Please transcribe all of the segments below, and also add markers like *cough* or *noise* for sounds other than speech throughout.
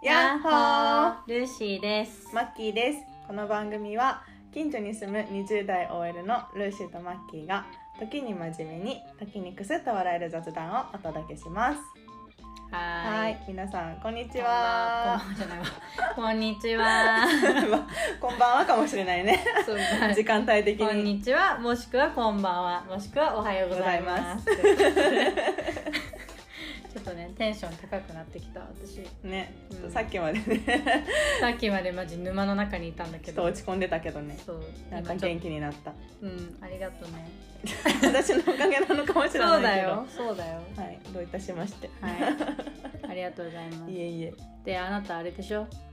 やっほールーシーです。マッキーですこの番組は近所に住む20代 OL のルーシーとマッキーが時に真面目に時にクスッと笑える雑談をお届けしますははい。皆さんこんにちこんはばんは。じゃないわ。こんにちは。*laughs* こんばんはかもしれないねそうだ時間帯的こんににちは、もしくはこんばんは、もしくはおはようございます。ちょっとね、テンション高くなってきた、私。ね、うんさっきまでね *laughs* さっきまでマジ沼の中にいたんだけど。ちょっと落ち込んでたけどねそう。なんか元気になったとうん、ありがとうね。*laughs* 私のおかげなのかもしれそうないけど *laughs* だよ、そうだよ。はいどういたしまして、はい。ありがとうございますい、。えいえで、あなたあれでしょ？はい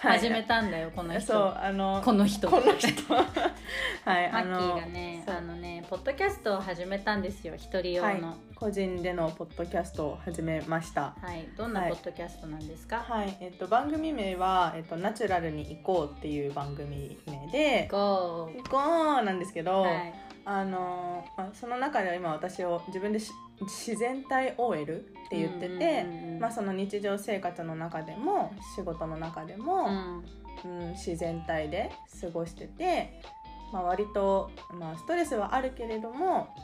始めたんだよ、この人。そうあのこの人。この人。*laughs* はいマあッキのーがねそう。あのねポッドキャストを始めたんですよ一人用はい。のは、個人でのポッドキャストを始めました。い。どんなはい。ポッドキャストなんですか、はい、えっと、番組名は、えっと、ナチュラルに行こうっていう番組名で、行こうなんですけど、はい。あのまあ、その中では今私を自分でし自然体 OL って言ってて、まあ、その日常生活の中でも仕事の中でも、うん。うん、自然体で過ごしてて、まあ、割と、まあ、ストレスはあるけれども、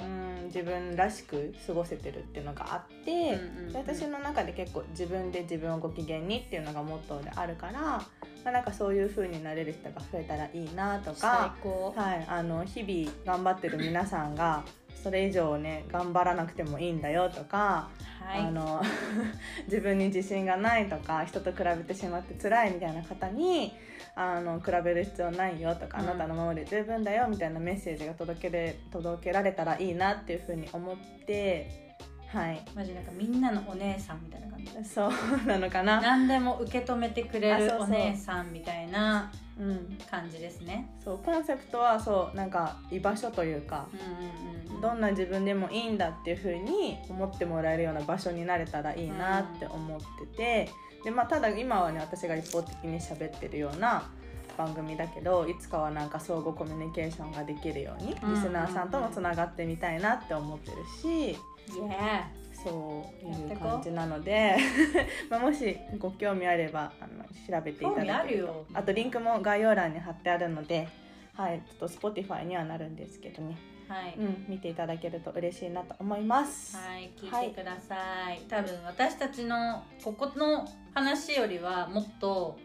うん、自分らしく過ごせてるっていうのがあって、私の中で結構自分で自分をご機嫌にっていうのがモットーであるから、まあ、なんかそういう風になれる人が増えたらいいなと最か、高。はい、あの日々頑張ってる皆さんがそれ以上ね頑張らなくてもいいんだよとか。はい。あの *laughs* 自分に自信がないとか人と比べてしまって辛いみたいな方にあの比べる必要ないよとか、うん。あなたのままで十分だよみたいなメッセージが届けれ届けられたらいいなっていうふうに思ってはい。マジなんかみんなのお姉さんみたいな感じ。そうなのかな、何でも受け止めてくれるお姉さんみたいなうん、感じですね。そうコンセプトはそうなんか居場所というかうんうんうんどんな自分でもいいんだっていう風に思ってもらえるような場所になれたらいいなって思ってて、でまあ、ただ今はね私が一方的に喋ってるような番組だけどいつかはなんか相互コミュニケーションができるようにうんリスナーさんともつながってみたいなって思ってるし、イエそういう感じなので *laughs* まあもしご興味あればあの調べていただけると。あとリンクも概要欄に貼ってあるので、はい、ちょっと Spotify にはなるんですけどね。ーはい、うん、見ていただけると嬉しいなと思います。はい、聞いてください、多分私たちのここの話よりはもっと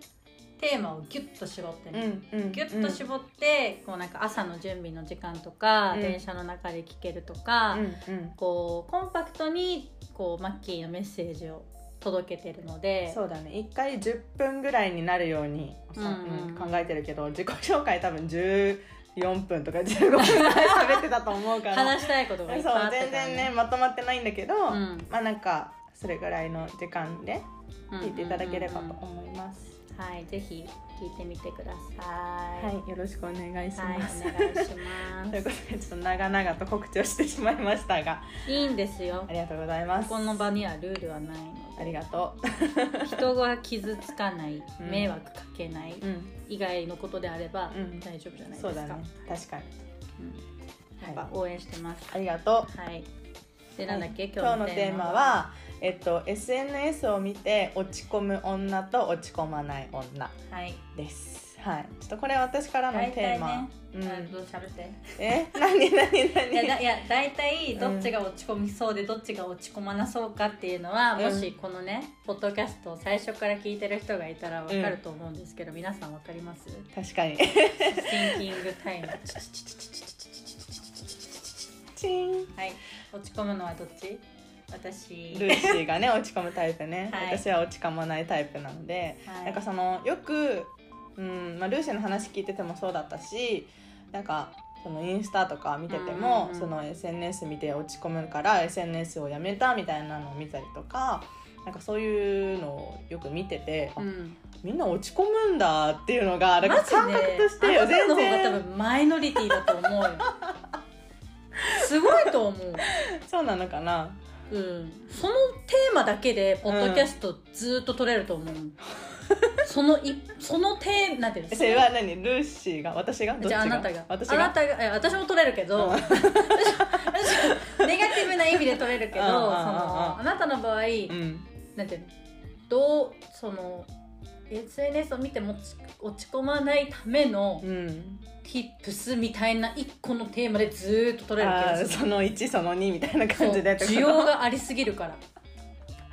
テーマをギュッと絞ってね、うんうん、ギュッと絞って、こうなんか朝の準備の時間とか、うん。電車の中で聞けるとか、うんうん。こうコンパクトにこうマッキーのメッセージを届けてるのでそうだね。1回10分ぐらいになるように、さうん。うんうん考えてるけど自己紹介多分14分とか15分ぐらい喋ってたと思うから。話したいことがいっぱいあったから、全然ねまとまってないんだけど、ん。まあなんかそれぐらいの時間で聞いていただければと思います、はいぜひ聞いてみてくださはいよろしくお願いしはい、ます、お願いしま *laughs* ということでちょっと長々と告知をしてしまいましたが。すいいんですよ。ありがとうございます。この場にはルールはない。のありがと *laughs* 人が傷つかない、うん。迷惑かけない、ううん。以外のことであればうん。大丈夫じゃないですか、そうだね。確かに。うん、やっぱ応援してます。ありがとう。はい。でなんだっけ、今日のテーマは、えっと、SNS を見て落ち込む女と落ち込まない女はい。です。はい、ちょっとこれ私からの大テーマ。体ね、うん。うん、どうしゃべって？え、何？何？いや何だいや大体どっちが落ち込みそうでどっちが落ち込まなそうかっていうのは、うん。もしこのねポッドキャストを最初から聞いてる人がいたらわかると思うんですけど、皆さんわかります？確かに。シンキングタイム。チン。はい。落ち込むのはどっち？私。ルーシーがね落ち込むタイプね、はい。私は落ち込まないタイプなので、はい。なんかそのよく、うんまあ、ルーシーの話聞いててもそうだったしなんかそのインスタとか見てても、その SNS 見て落ち込むから SNS をやめたみたいなのを見たりとかなんかそういうのをよく見てて、あうん。みんな落ち込むんだっていうのがなんか感覚としてあなたの方が多全然。分マイノリティだと思う。よすごいと思う。*laughs* そうなのかなうん、そのテーマだけでポッドキャストずーっと撮れると思う、*laughs* そのいそのテーマなんていうの？それは何？ルーシーが？私が？じゃああなたが。私が？あなたがえ私も取れるけど、うん。ネガティブな意味で取れるけどそうんうんうんうん。のあなたの場合、うん。なんていうの？どうその SNS を見てもち落ち込まないためのうん、tips みたいな一個のテーマでずーっと取れる気あがするーその1その2みたいな感じで需要がありすぎるから。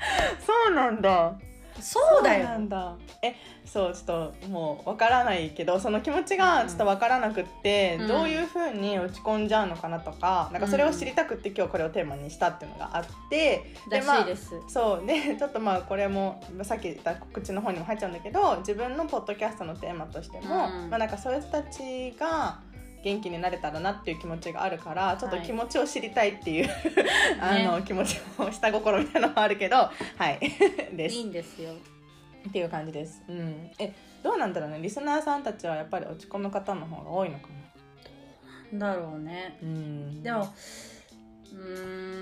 *laughs* そうなんだそうだそうなよんだ。えそうちょっともうわからないけどその気持ちがちょっとわからなくって、うん。どういうふうに落ち込んじゃうのかなとかなんかそれを知りたくって今日これをテーマにしたっていうのがあってらしいです、そうで *laughs* ちょっとまあこれもさっき言った告知の方にも入っちゃうんだけど自分のポッドキャストのテーマとしても、うん。まあなんかそういう人たちが元気になれたらなっていう気持ちがあるからちょっと気持ちを知りたいっていう、あの気持ちを下心みたいなのもあるけどはい。*laughs* です。いいんですよ。っていう感じです。うん、えどうなんだろうね。リスナーさんたちはやっぱり落ち込む方の方が多いのかな。だろうね。うん、でもうーん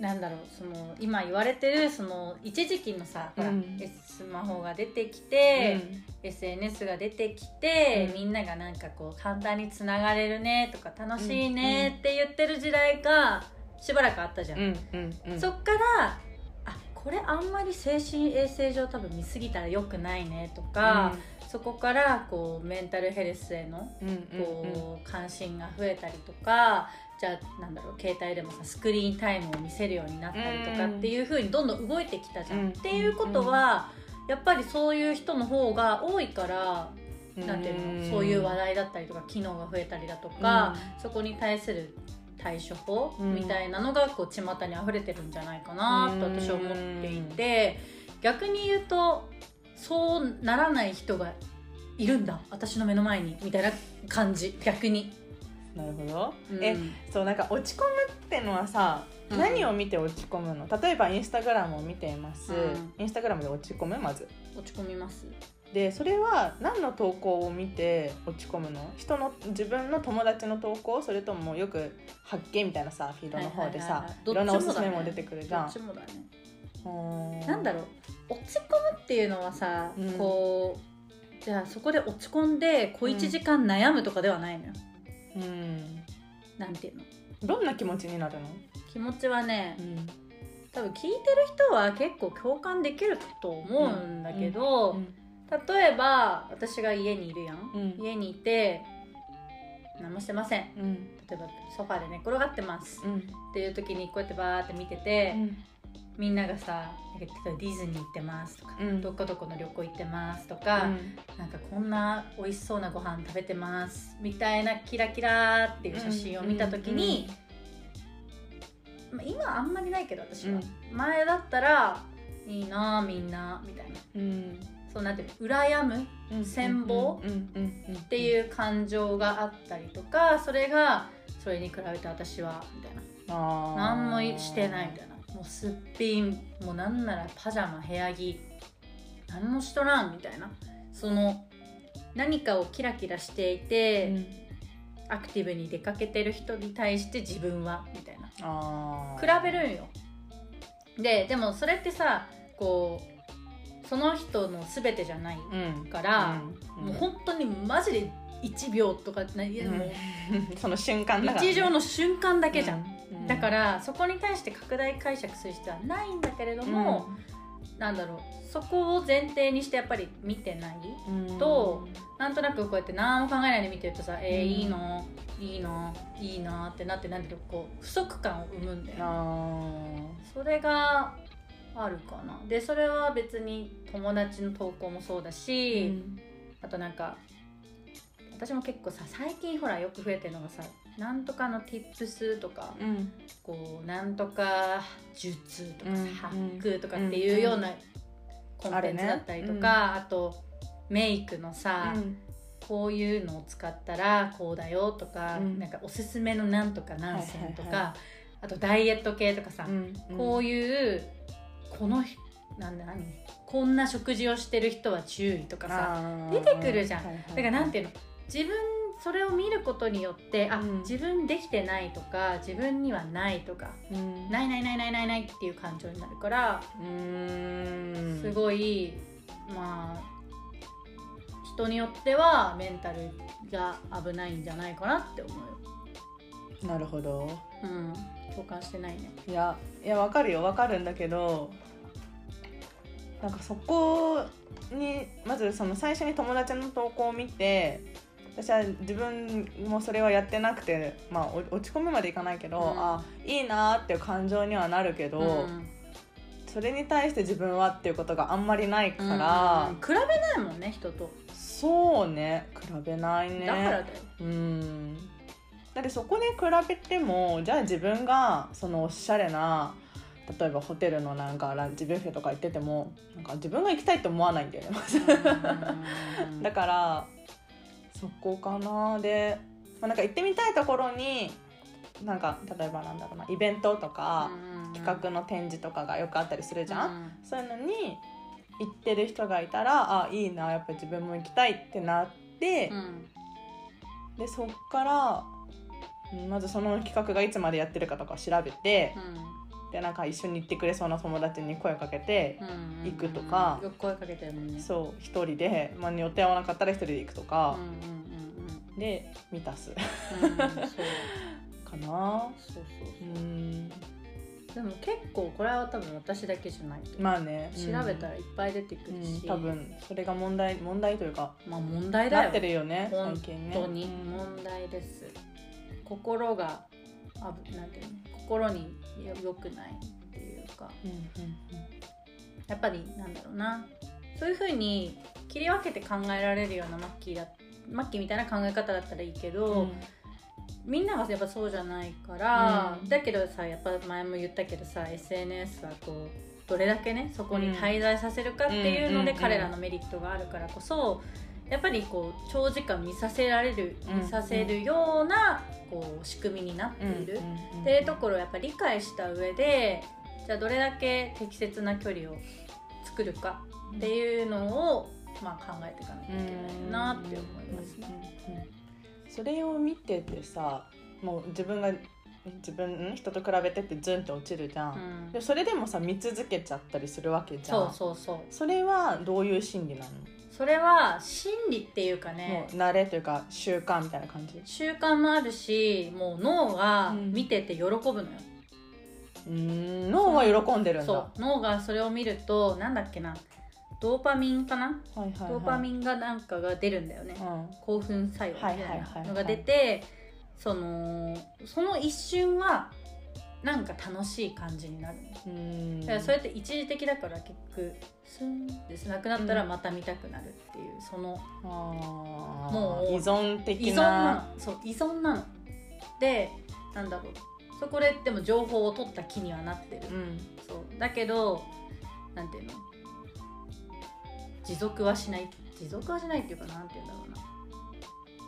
なんだろうその今言われてるその一時期のさ、ほらうん。スマホが出てきて、う SNS が出てきて、うん。みんながなんかこう簡単につながれるねとか楽しいうんねって言ってる時代がしばらくあったじゃん、そっからあこれあんまり精神衛生上多分見過ぎたらよくないねとか、そこからこうメンタルヘルスへのこう関心が増えたりとかじゃあなんだろう携帯でもさスクリーンタイムを見せるようになったりとかっていう風にどんどん動いてきたじゃん。うん。っていうことはやっぱりそういう人の方が多いからうん。なんていうの？そういう話題だったりとか機能が増えたりだとか、そこに対する対処法うん。みたいなのがこう巷に溢れてるんじゃないかなと私は思っていて逆に言うとそうならない人がいるんだ。私の目の前に。みたいな感じ。逆に。なるほど、うん。えそうなんか落ち込むってのはさ、うん。何を見て落ち込むの？例えばインスタグラムを見ています、うん。インスタグラムで落ち込む？まず。落ち込みます。でそれは何の投稿を見て落ち込むの？人の自分の友達の投稿？それともよく発見みたいなさフィードの方でさはいろんなおすすめも出てくるじどゃん。っちもだね。うん。なんだろう。落ち込むっていうのはさ、うん。こうじゃあそこで落ち込んで小1時間悩むとかではないのよ、うんなんていうの？どんな気持ちになるの、気持ちはねうん。多分聞いてる人は結構共感できると思うんだけど、うん。例えば私が家にいるやん、うん。家にいて何もしてません。うん。例えばソファーで寝転がってます、うん。っていう時にこうやってバーって見てて、うんみんながさディズニー行ってますとか、うん。どっかどこの旅行行ってますとか、なんかこんな美味しそうなご飯食べてますみたいなキラキラっていう写真を見た時に、まあ今あんまりないけど私は、前だったらいいなあみんなみたいな。うん。そうなんていうの羨むうん羨望っていう感情があったりとかそれがそれに比べて私はみたいな。何もしてないみたいなもうすっぴんもうなんならパジャマ部屋着何もしとらんみたいな。その何かをキラキラしていて、アクティブに出かけてる人に対して自分はみたいな。あ比べるんよ。ででもそれってさこうその人の全てじゃないうん。から、うん。もう本当にマジで1秒とかないやもう。*laughs* その瞬間だね。日常の瞬間だけじゃん、うんだからそこに対して拡大解釈する必要はないんだけれども、なんだろうそこを前提にしてやっぱり見てないうん。となんとなくこうやって何も考えないで見てるとさ、えー、うん。いいの？いいの？いいなってなってなんていうのこう不足感を生むんだよね。あそれがあるかな。でそれは別に友達の投稿もそうだーし、あとなんか私も結構さ最近ほらよく増えてるのがさなんとかの tips とか、うん。こうなんとか術とかさ、うん。ハックとかっていうようなコンテンツだったりとか、あとメイクのさ、こういうのを使ったらこうだよとか、うん。なんかおすすめのなんとか何選とか、はいはいはあとダイエット系とかさ、こういいうこのひなんだ何？こんな食事をしてる人は注意とかさ出てくるじゃん。だからなんていうの？自分それを見ることによってあ、うん。自分できてないとか自分にはないとかうん。ないないないないないないっていう感情になるから、うん。すごいまあ人によってはメンタルが危ないんじゃないかなって思うよ。なるほど。うん、共感してないね。いやいやわかるよわかるんだけどなんかそこにまずその最初に友達の投稿を見て私は自分もそれはやってなくて、まあ、お落ち込むまでいかないけど、うん。あいいなっていう感情にはなるけど、うん。それに対して自分はっていうことがあんまりないから、うん。比べないもんね人と。そうね。比べないね。だからだよ。うん。だってそこで比べてもじゃあ自分がそのおしゃれな例えばホテルのなんかランチビュッフェとか行っててもなんか自分が行きたいと思わないんだよね *laughs* だからそこかな。で、まあ、なんか行ってみたいところになんか例えばなんだろうなイベントとか、企画の展示とかがよくあったりするじゃん、そういうのに行ってる人がいたらあいいなやっぱ自分も行きたいってなってう、ん。でそっからうんまずその企画がいつまでやってるかとか調べて、でなんか一緒に行ってくれそうな友達に声かけて、うん行くとかよく声かけてるもんね。そう一人で、まあ、予定合わなかったら一人で行くとうんかうん、うん。で満たす。*laughs* かな。そうそううそう。ん。でも結構これは多分私だけじゃないまあね、調べたらいっぱい出てくるし、うん。多分それが問題問題というか。まあ問題だよ。なってるよね本当に。うん。問題です、心があぶなんていうの？心によ良くないっていうか。うんうんやっぱりなんだろうな。そういうふうに切り分けて考えられるようなマッキーだマッキーみたいな考え方だったらいいけど、うん。みんながやっぱそうじゃないから、うん。だけどさやっぱ前も言ったけどさ SNS はこうどれだけねそこに滞在させるかっていうので、うん。彼らのメリットがあるからこそやっぱりこう長時間見させられるうん。見させるようなこう仕組みになっている、っていうところをやっぱり理解した上でじゃあどれだけ適切な距離を作るかっていうのを、まあ、考えていかなきゃいけないなって思いますね。それを見ててさもう自分が自分ん人と比べてってズンって落ちるじゃん、うん。でそれでもさ見続けちゃったりするわけじゃん。そうそうそう。それはどういう心理なの、それは心理っていうかねもう慣れというか習慣みたいな感じ？習慣もあるしもう脳がうん。見てて喜ぶのよ、うーん脳は喜んでるんだ。そう。脳がそれを見るとなんだっけなドーパミンかな、はいはいはい、ドーパミンがなんかが出るんだよね、うん。興奮作用みたいはいはいはいはない。のが出てそのその一瞬はなんか楽しい感じになるの。うーん。だからそれって一時的だから結局スンってなくなったらまた見たくなるっていうそのもう依存的依存ななの。そう依存なの。でなんだろう。そこででも情報を取った気にはなってる、うん。そう。だけどなんていうの。持続はしない。持続はしないっていうかなんていうんだろうな。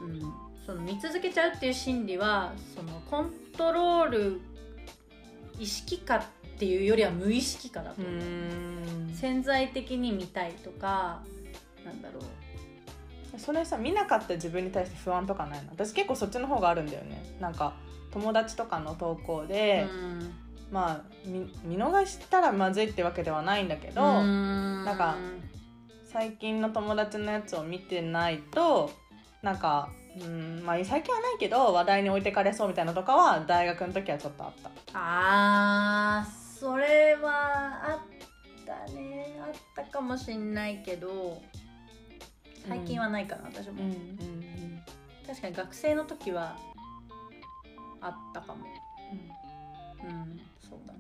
うん。その見続けちゃうっていう心理はそのコントロール意識化っていうよりは無意識化だとう。思う、潜在的に見たいとかなんだろう。それさ見なかった自分に対して不安とかないの？私結構そっちの方があるんだよね。なんか友達とかの投稿で、うん。まあ見見逃したらまずいってわけではないんだけど、ななんか最近の友達のやつを見てないとなんかうんまあ最近はないけど話題に置いてかれそうみたいなのとかは大学の時はちょっとあった。あーそれはあったね。あったかもしんないけど最近はないかな、私も、うん確かに学生の時はあったかも。うん。そうだね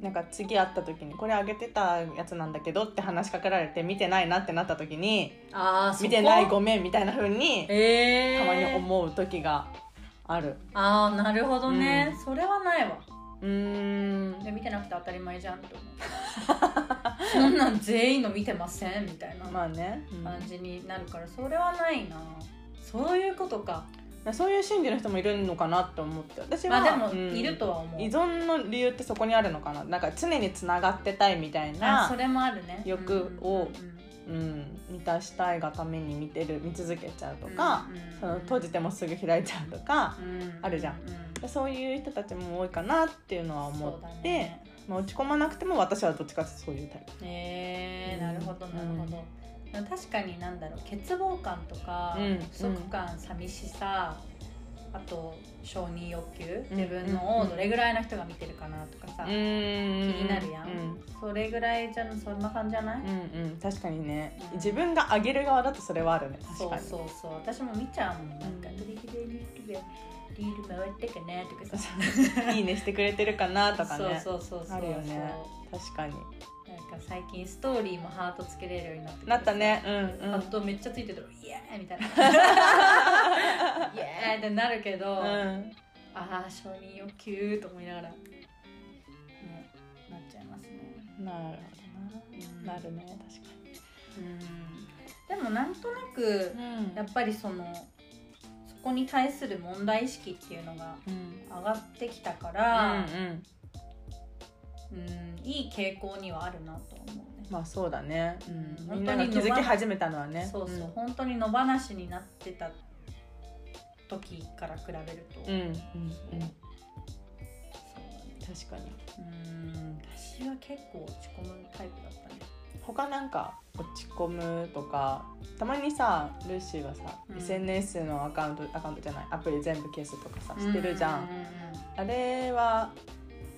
なんか次会った時にこれあげてたやつなんだけどって話しかけられて見てないなってなった時にああ見てないごめんみたいな風にえー、たまに思う時がある。ああなるほどね、うん。それはないわ。うーん。で見てなくて当たり前じゃんって思う。そんなん全員の見てませんみたいなまあね、うん。感じになるからそれはないな。そういうことかそういう心理の人もいるのかなって思って私は、まあでもうんいるとは思う、依存の理由ってそこにあるのかな。なんか常につながってたいみたいなあそれもあるね。欲をうん満たしたいがために見てる見続けちゃうとうんか、その閉じてもすぐ開いちゃうとか、うんあるじゃん。うそういう人たちも多いかなっていうのは思って、ね。まあ、落ち込まなくても私はどっちかってそういうタイプ。えー、うんなるほどなるほど、確かになんだろう欠乏感とか、うん不足感寂しさあと承認欲求うん自分のをどれぐらいの人が見てるかなとかさ、気に気になるやん。うん。それぐらいじゃそんな感じじゃない、うんうん。確かにね、うん。自分が上げる側だとそれはあるね。確そうかに。そうそう私も見ちゃうもん。なんかうん「どれぐらいリール回ったかな」とかさ。*laughs* いいねしてくれてるかなとかね。*laughs* そうそうそうそう。あるよね。確かにか最近ストーリーもハートつけれるようになってなったね。うんうん。ハートめっちゃついてたら「イエーイ!」みたいな「*laughs* イエーイ!」ってなるけど、うん。ああ承認欲求と思いながらねなっちゃいますね。なるほうん。どななるね確かうん。でもなんとなくにやっぱりそのそこに対する問題意識っていうのがうん。上がってきたかうんら、うんうんいい傾向にはあるなと思うね。まあそうだね、うん、本当にみんなが気づき始めたのはね。そうそう、本当に野放しになってた時から比べると、うんうんうん。う。んそうだね。確かに。うん。私は結構落ち込むタイプだったね。他なんか落ち込むとかたまにさルーシーはさ、うん。SNS のアカウントアカウントじゃないアプリ全部消すとかさしてるじゃん,、うううあれは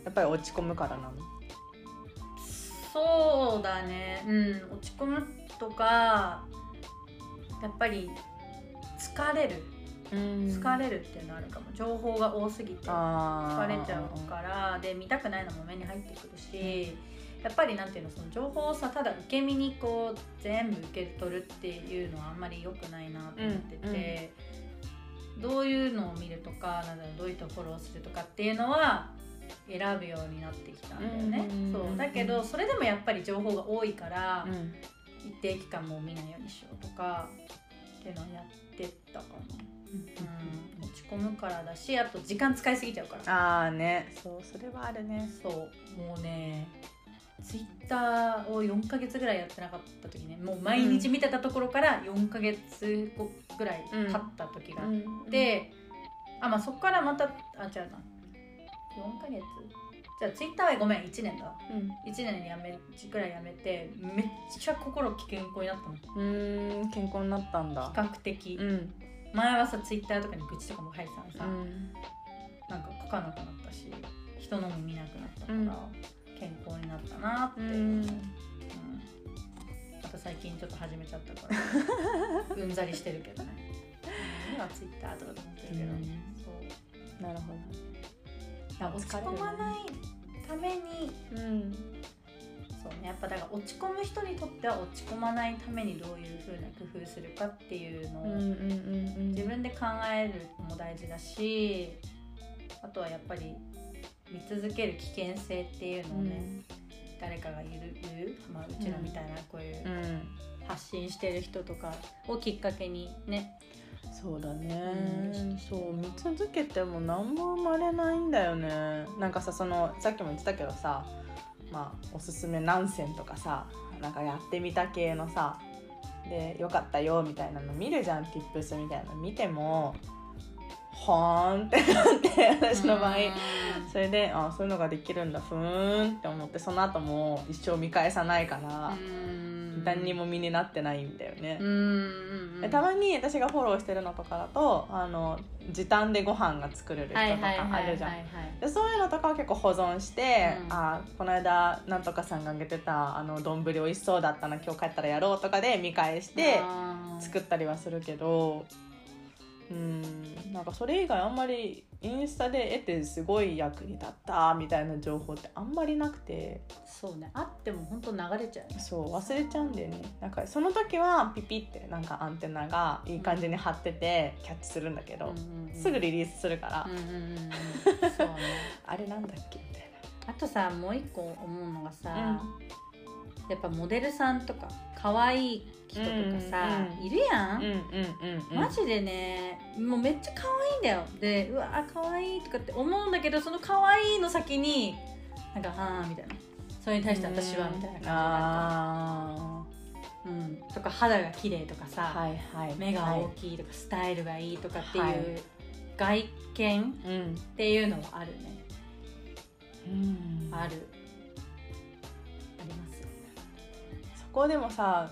やっぱり落ち込むからなの？そうだね。うん。落ち込むとかやっぱり疲れる。疲れるっていうのあるかも。情報が多すぎて疲あれちゃうから。で見たくないのも目に入ってくるしやっぱりなんていうのその情報をさただ受け身にこう全部受け取るっていうのはあんまり良くないなと思ってて、どういうのを見るとかなんだろうどういったフォローするとかっていうのは選ぶようになってきたんだよね。うんそう。だけどそれでもやっぱり情報が多いから、うん。一定期間もう見ないようにしようとかっていうのをやってたかな。うん、落ち込むからだしあと時間使いすぎちゃうから。ああね。そう。それはあるね。そう。もうねツイッターを4ヶ月ぐらいやってなかった時ねもう毎日見てたところから4ヶ月後ぐらい経った時があって、あまあそこからまたあ違うな4ヶ月？じゃあツイッターはごめん1年だ。うん。1年にやめぐらいやめてめっちゃ心健康になったの。比うーん健康になったんだ。較的、うん。前はさツイッターとかに愚痴とかも書いてたのさ、うん。なんか書かなくなったし人のも見なくなったから、うん。健康になったなって、ううん。んあと最近ちょっと始めちゃったから *laughs* うんざりしてるけどね。今ツイッターとかと思ってるけど、うん。そう。なるほだから落ち込まないために。どうんそうねやっぱだから落ち込む人にとっては落ち込まないためにどういうふうな工夫するかっていうのを、うんうんうんうん。自分で考えるのも大事だしあとはやっぱり見続ける危険性っていうのをね、誰かが言う言う、まあ、うちらみたいなこういううん。発信してる人とかをきっかけにねそうだね、うん。そう見続けても何も生まれないんだよね。なんかさそのさっきも言ってたけどさまあおすすめ何選とかさなんかやってみた系のさでよかったよみたいなの見るじゃん Tips みたいなの見てもほーんってなって私の場合。それであそういうのができるんだふーんって思ってその後も一生見返さないから。うん何にも身になってないんだよね。うんたまに私がフォローしてるのとかだとあの時短でご飯が作れる人とかはいあるじゃん。そういうのとかは結構保存して、うん。あこの間なんとかさんがあげてたあの丼美味しそうだったな今日帰ったらやろうとかで見返して作ったりはするけどうん。なんかそれ以外あんまりインスタで得てすごい役に立ったみたいな情報ってあんまりなくて。そうね。あっても本当流れちゃうね。そう忘れちゃうんだよね。なんかその時はピピってなんかアンテナがいい感じに張っててキャッチするんだけど、うんうんうん。すぐリリースするから、うんうんうんうん。そうね。*laughs* あれなんだっけみたいあとさもう一個思うのがさ、うやっぱモデルさんとか可愛い人とかさ、うんうんいるやん、なうんうんうんうん。マジでねもうめっちゃ可愛いんだよ。でうわ可愛いとかって思うんだけどその可愛いの先になんかあーみたいな。それに対して私はみたいな感じあるうん、とか肌が綺麗とかさ、ーはいはい。目が大はきいとか、スタイルがいいとかっていう、はい。外見っていうのはあるね。うん。あるそこでもさ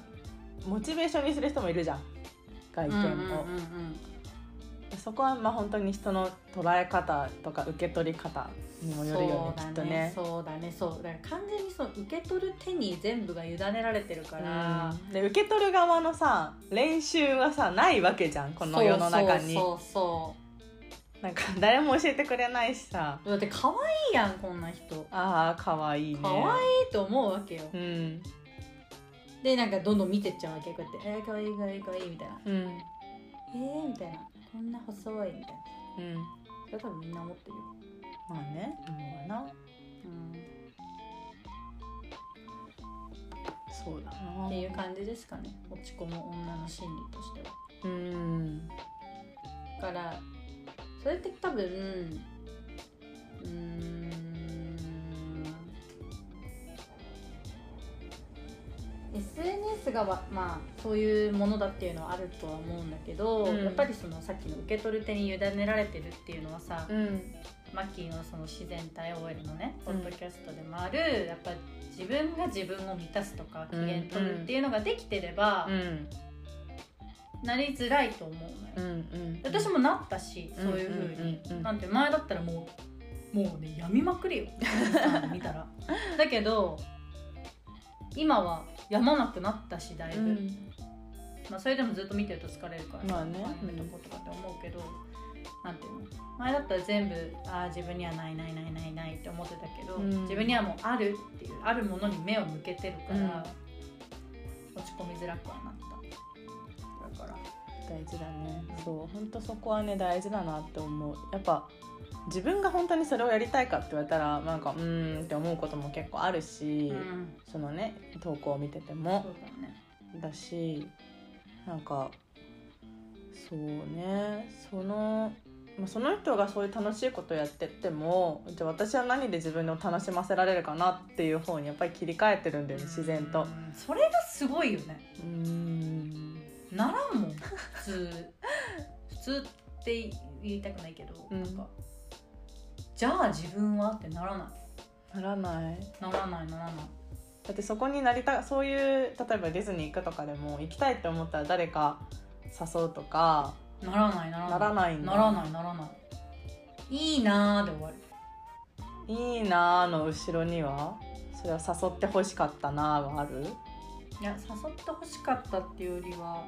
モチベーションにする人もいるじゃん。外見を、うんうんうんうんそこはまあ本当に人の捉え方とか受け取り方にもよるよねきっとね。そうだねそうだから完全にそう受け取る手に全部が委ねられてるから、うん。で受け取る側のさ練習はさないわけじゃんこの世の中に。そうそなんか誰も教えてくれないしさ。だって可愛いやんこんな人。ああかわいいね。可愛いと思うわけよ。うんでなんかどんどん見てっちゃうわけこうやって「えー、可愛い可愛い可愛いみたいな。うん「えー」みたいな「こんな細い」みたいな。うん。それ多分みんな思ってるよ、まあね。思うわな。うん、そうだな。っていう感じですかね。落ち込む女の心理としては。うん。だからそれって多分うーん SNS がわまあそういうものだっていうのはあるとは思うんだけど、うん。やっぱりそのさっきの受け取る手に委ねられてるっていうのはさ、うん。マッキーのその自然体 OL のねポうん。ッドキャストでもある、やっぱ自分が自分を満たすとか機嫌取るっていうのができてれば、うん。なりづらいと思うのよ、うんうん私もなったしそういう風に、うんうん。うんうん。なんて前だったらもうもうね病みまくりよ。*laughs* 見たら。だけど今は病まなくなったしだいぶ、うん。まあ、それでもずっと見てると疲れるから、まあね。やめとこうとかって思うけど、なんていうの？前だったら全部ああ自分にはないないないないないって思ってたけど、うん。自分にはもうあるっていうあるものに目を向けてるから、落ち込みづらくはなった。だから。大事だね。そう。本当そこはね大事だなって思う。やっぱ自分が本当にそれをやりたいかって言われたらなんかうーんって思うことも結構あるし、うん。そのね投稿を見てても。だね。だしなんかそうね。そのまあその人がそういう楽しいことをやってってもじゃあ私は何で自分を楽しませられるかなっていう方にやっぱり切り替えてるんだよね自然と。うんそれがすごいよね。うーん。ならんもん。普通。*laughs* 普通って言いたくないけど、うん。なんかじゃあ自分はってならない？ならない。ならないならない。だってそこになりたそういう例えばディズニー行くとかでも行きたいって思ったら誰か誘うとか。ならないならない。ならないならないならない。いいなーで終わる。いいなーの後ろには？それは誘ってほしかったなーはある？いや誘ってほしかったっていうよりは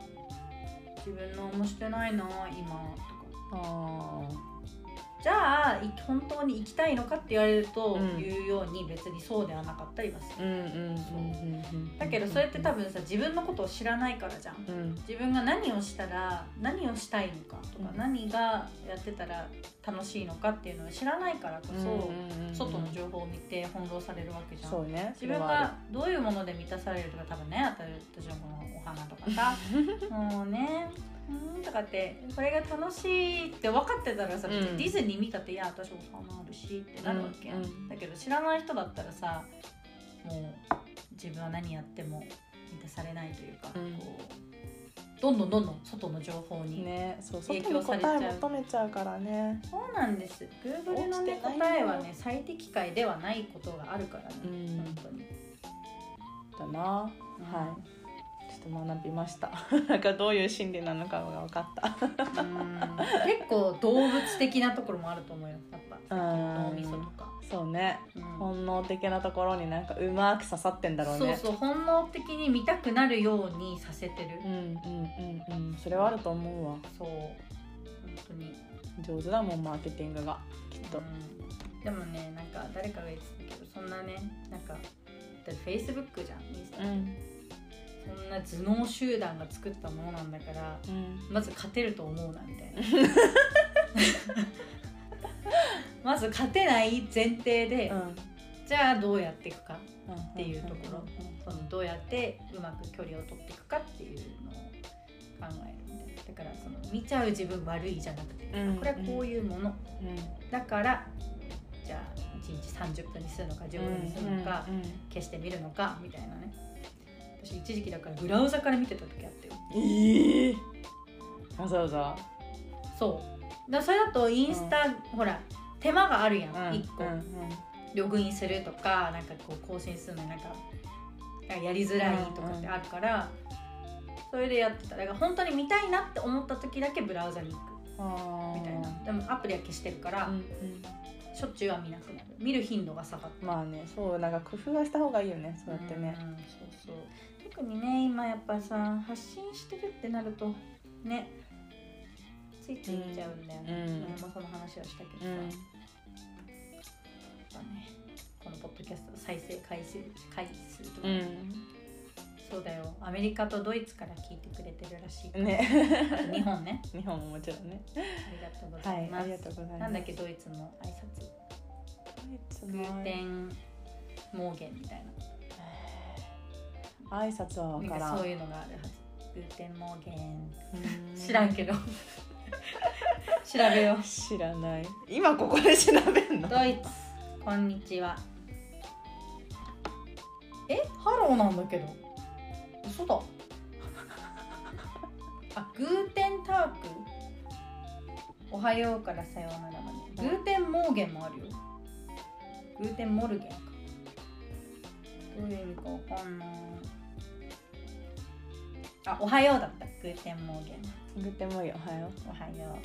自分のもしてないな今とか。あじゃあい本当に行きたいのかって言われると、うん。言うように別にそうではなかったりはする、ーうんうんだけどそれって多分さ自分のことを知らないからじゃん。うん。自分が何をしたら何をしたいのかとか、うん。何がやってたら楽しいのかっていうのを知らないからこそ、外の情報を見て翻弄されるわけじゃん。ね。自分がどういうもので満たされるとか多分ね私はこのお花とかさ。*laughs* もうねうーん。とかってこれが楽しいって分かってたらさ、うん。別にディズニー見たっていや私お花あるしってなるわけや、うんうん。だけど知らない人だったらさもう自分は何やっても満たされないというか、うん。こうどんどんどんどん外の情報に、ねそう外影に響されちゃう答え求めちゃう。からねそうなんです Google の、ね、答えはね最適解ではないことがあるからね、うん。本当に。だな。はいと学びました。*laughs* なんかどういう心理なのかが分かった。うん。結構動物的なところもあると思うよ。やっぱ脳みそとか、そうね。うん。本能的なところになんかうまく刺さってんだろうね。そうそう本能的に見たくなるようにさせてる、うんうんうんうん。それはあると思うわ。そう。本当に、上手だもんマーケティングが。きっと。うん。でもねなんか誰かが言ってたけどそんなねなんかだってフェイスブックじゃんインスタ、うんそんな頭脳集団が作ったものなんだからうん。まず勝てると思うなみたいな。*laughs* まず勝てない前提で、うん。じゃあどうやっていくかうん。っていうところ。そのどうやってうまく距離を取っていくかっていうのを考えるみたいな。だからその見ちゃう自分悪いじゃなくて、うん。これはこういうもの。うん。だからじゃあ1日30分にするのか15分にするのか、消してみるのかみたいなね私一時期だからブラウザから見てた時あったよ。ええわざわざ？そう。だそれだとインスタ、ほら手間があるやん、1個、うんログインするとかなんかこう更新するのになんかやりづらいとかってあるから、それでやってた。だから本当に見たいなって思った時だけブラウザに行く。みたいな。でもアプリは消してるから、うんうん。しょっちゅうは見なくなる。見る頻度が下がってまあねそうなんか工夫はした方がいいよねそうやってね。うんそうそう特にね今やっぱさ発信してるってなるとねついつい見ちゃうんだよね、うん。前もその話をしたけどさ、うん。やっぱねこのポッドキャスト再生回数回数とか、うん。そうだよ。アメリカとドイツから聞いてくれてるらしい、ね。日本ね。*laughs* 日本ももちろんね。ありがとうござます、はいいありがとうございます。なんだっけドイツの挨拶。 Guten Morgen みたい挨拶は分からん。かそういうのがある Guten Morgen。うん知らんけど。*laughs* 調べよう。知らない。今ここで調べんの？ドイツ。こんにちは。え？ハローなんだけど。嘘だ。*laughs* あ Guten Tag？おはようからさようならまで。 Guten Morgen もあるよ。 Guten Morgen か。どういう意味かわかんないあおはようだった。 Guten Morgen。グってもいいよおはよおはよう。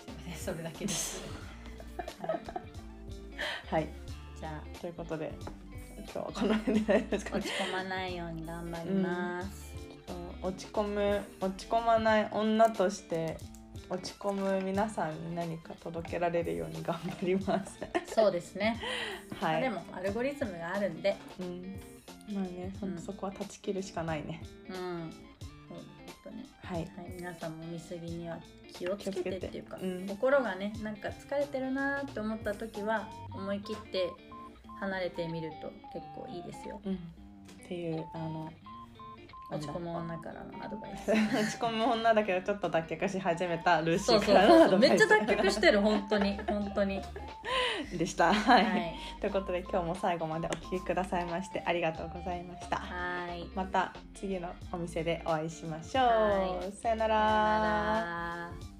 すいませんそれだけです、はい、うはい。じゃあということで今日はこの辺で落ち込まないように頑張ります、落ち込む落ち込まない女として落ち込む皆さんに何か届けられるように頑張ります。そうですね、*laughs* はい。でもアルゴリズムがあるんで。うんまあねほんとそこは断ち切るしかないね、うん。そうとね。はい。はい、皆さんも見過ぎには気をつけてっていうか、うん。心がねなんか疲れてるなーって思った時は思い切って離れてみると結構いいですよ。うん、っていうあの落ち込む女からのアドバイス。*laughs* 落ち込む女だけどちょっと脱却し始めたルーシーそうそうからのアドバイス。そう。めっちゃ脱却してる本当に。本当に *laughs* でした。はい、はいということで今日も最後までお聞きくださいましてありがとうございました。はいまた次のお店でお会いしましょう。さよなら